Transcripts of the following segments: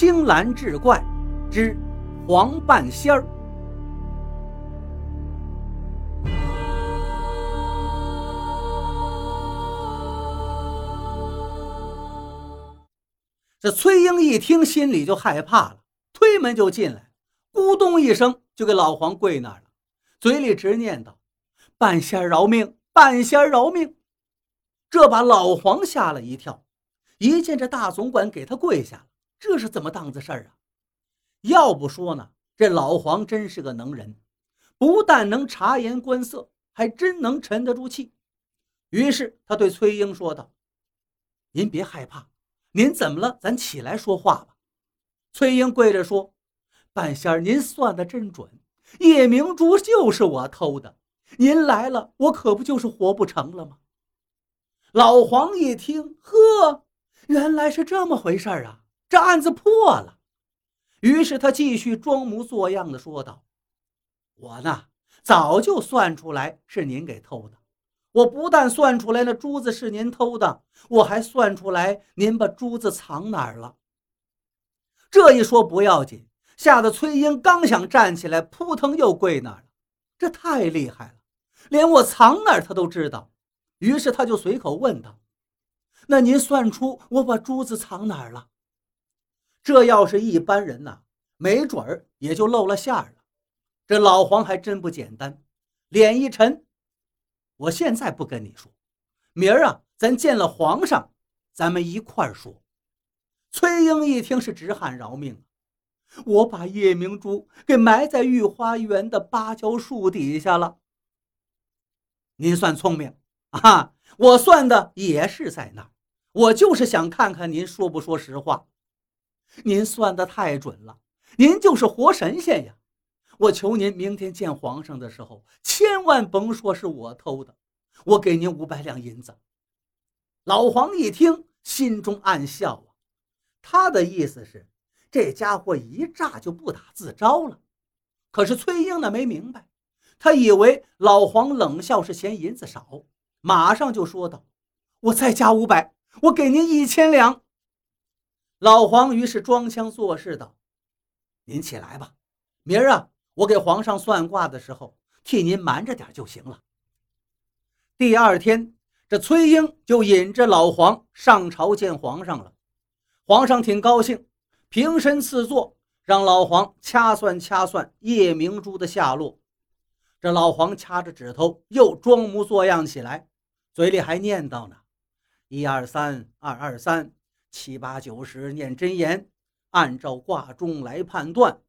青蓝志怪之黄半仙儿。这崔英一听，心里就害怕了，推门就进来，咕咚一声就给老黄跪那儿了，嘴里直念叨：“半仙饶命，半仙饶命！”这把老黄吓了一跳，一见这大总管给他跪下了，这是怎么档子事儿啊？要不说呢，这老黄真是个能人，不但能察言观色，还真能沉得住气。于是他对崔英说道：“您别害怕。”您怎么了？咱起来说话吧。崔英跪着说：“半仙儿，您算的真准，夜明珠就是我偷的。您来了，我可不就是活不成了吗？”老黄一听，呵，原来是这么回事儿啊！这案子破了。于是他继续装模作样的说道：“我呢，早就算出来是您给偷的。”我不但算出来那珠子是您偷的，我还算出来您把珠子藏哪儿了。这一说不要紧，吓得崔英刚想站起来，扑腾又跪那儿了。这太厉害了，连我藏哪儿他都知道。于是他就随口问道：“那您算出我把珠子藏哪儿了？”这要是一般人呐，没准儿也就露了馅儿了。这老黄还真不简单，脸一沉。我现在不跟你说，明儿啊，咱见了皇上，咱们一块儿说。崔英一听是直喊饶命，我把夜明珠给埋在御花园的芭蕉树底下了。您算聪明啊，我算的也是在那儿，我就是想看看您说不说实话。您算的太准了，您就是活神仙呀。我求您，明天见皇上的时候，千万甭说是我偷的。我给您五百两银子。老黄一听，心中暗笑啊，他的意思是，这家伙一炸就不打自招了。可是崔英呢，没明白，他以为老黄冷笑是嫌银子少，马上就说道：“我再加五百，我给您一千两。”老黄于是装腔作势道：“您起来吧，明儿啊。”我给皇上算卦的时候，替您瞒着点就行了。第二天，这崔英就引着老黄上朝见皇上了。皇上挺高兴，平身赐座，让老黄掐算掐算夜明珠的下落。这老黄掐着指头，又装模作样起来，嘴里还念叨呢：“一二三，二二三，七八九十，念真言，按照卦中来判断。”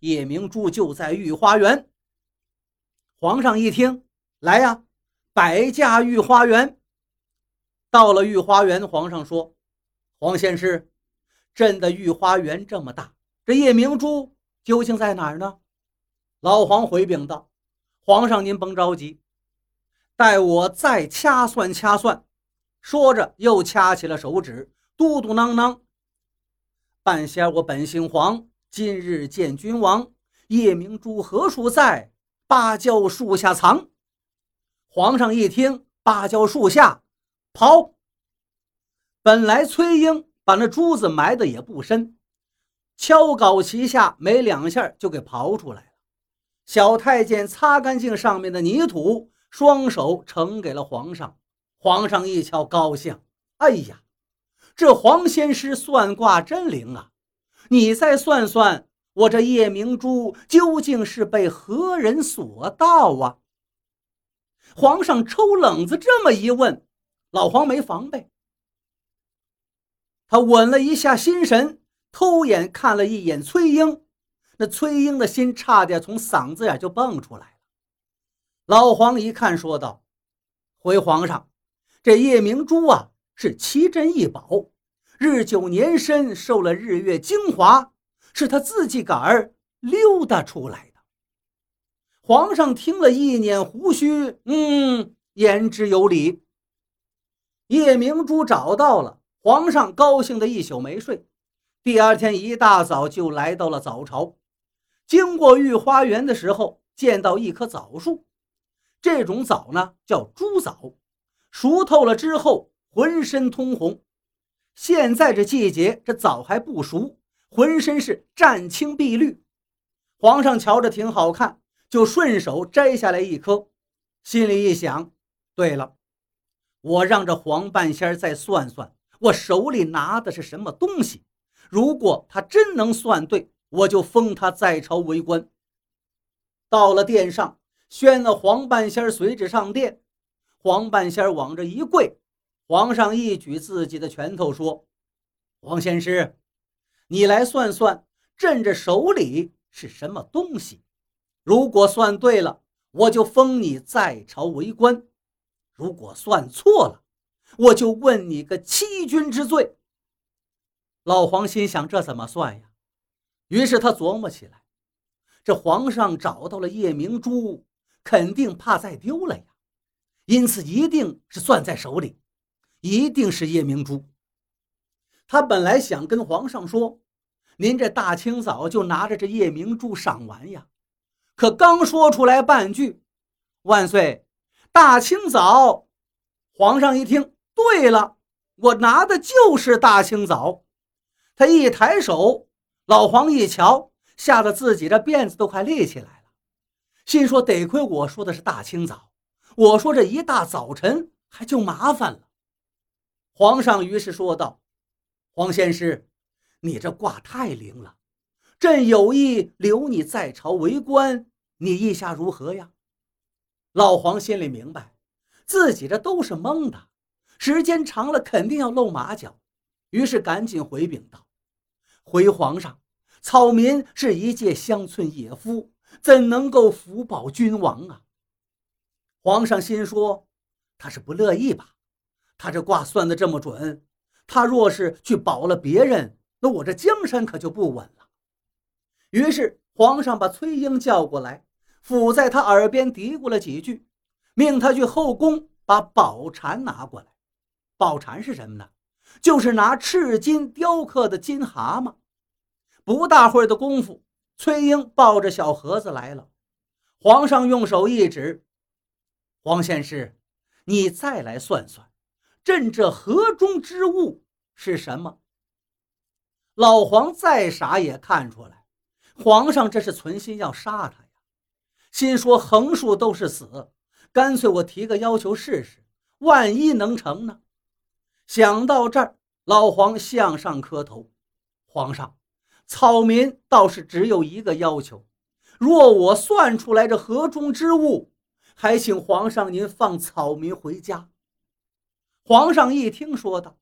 夜明珠就在御花园。皇上一听，来呀，摆驾御花园。到了御花园，皇上说：“黄仙师，朕的御花园这么大，这夜明珠究竟在哪儿呢？”老黄回禀道：“皇上您甭着急，待我再掐算掐算。”说着又掐起了手指，嘟嘟囔囔：“半仙，我本姓黄。”今日见君王，夜明珠何处在？芭蕉树下藏。皇上一听，芭蕉树下，跑。本来崔英把那珠子埋的也不深，敲镐齐下没两下就给刨出来了。小太监擦干净上面的泥土，双手呈给了皇上。皇上一瞧，高兴。哎呀，这黄仙师算卦真灵啊！你再算算，我这夜明珠究竟是被何人所盗啊？皇上抽冷子这么一问，老黄没防备，他稳了一下心神，偷眼看了一眼崔英，那崔英的心差点从嗓子眼就蹦出来了。老黄一看，说道：“回皇上，这夜明珠啊，是奇珍异宝。”日久年深，受了日月精华，是他自己个儿溜达出来的。皇上听了一捻胡须，嗯，言之有理。夜明珠找到了，皇上高兴的一宿没睡。第二天一大早就来到了早朝，经过御花园的时候，见到一棵枣树。这种枣呢，叫珠枣，熟透了之后，浑身通红。现在这季节，这枣还不熟，浑身是湛青碧绿。皇上瞧着挺好看，就顺手摘下来一颗，心里一想：对了，我让这黄半仙再算算，我手里拿的是什么东西。如果他真能算对，我就封他在朝为官。到了殿上，宣了黄半仙随旨上殿。黄半仙往这一跪，皇上一举自己的拳头说：“黄仙师，你来算算，朕这手里。”是什么东西？如果算对了，我就封你在朝为官；如果算错了，我就问你个欺君之罪。老黄心想：这怎么算呀？于是他琢磨起来：这皇上找到了夜明珠，肯定怕再丢了呀，因此一定是攥在手里，一定是夜明珠。他本来想跟皇上说。您这大清早就拿着这夜明珠赏玩呀？可刚说出来半句“万岁，大清早”，皇上一听，对了，我拿的就是大清早。他一抬手，老黄一瞧，吓得自己这辫子都快立起来了，心说：得亏我说的是大清早，我说这一大早晨还就麻烦了。皇上于是说道：“黄仙师。”你这卦太灵了，朕有意留你在朝为官，你意下如何呀？老黄心里明白，自己这都是蒙的，时间长了肯定要露马脚，于是赶紧回禀道：“回皇上，草民是一介乡村野夫，怎能够福保君王啊？”皇上心说：“他是不乐意吧？他这卦算的这么准，他若是去保了别人。”那我这江山可就不稳了。于是皇上把崔英叫过来，伏在他耳边嘀咕了几句，命他去后宫把宝蟾拿过来。宝蟾是什么呢？就是拿赤金雕刻的金蛤蟆。不大会儿的功夫，崔英抱着小盒子来了。皇上用手一指：“黄仙师，你再来算算，朕这盒中之物是什么？”老黄再傻也看出来，皇上这是存心要杀他呀。心说横竖都是死，干脆我提个要求试试，万一能成呢？想到这儿，老黄向上磕头：“皇上，草民倒是只有一个要求，若我算出来这河中之物，还请皇上您放草民回家。”皇上一听，说道：“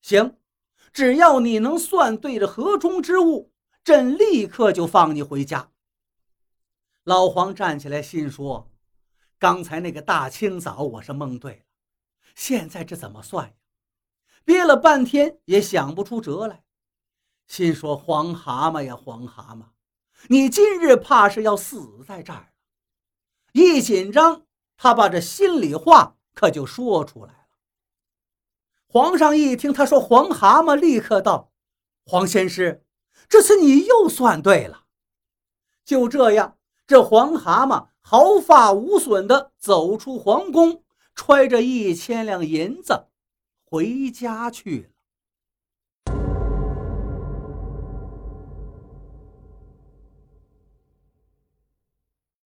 行。”只要你能算对着河中之物，朕立刻就放你回家。老黄站起来，心说：“刚才那个大清早我是蒙对了，现在这怎么算呀？”憋了半天也想不出辙来，心说：“黄蛤蟆呀，黄蛤蟆，你今日怕是要死在这儿了。”一紧张，他把这心里话可就说出来。皇上一听他说黄蛤蟆，立刻道：“黄仙师，这次你又算对了。”就这样，这黄蛤蟆毫发无损地走出皇宫，揣着一千两银子回家去了。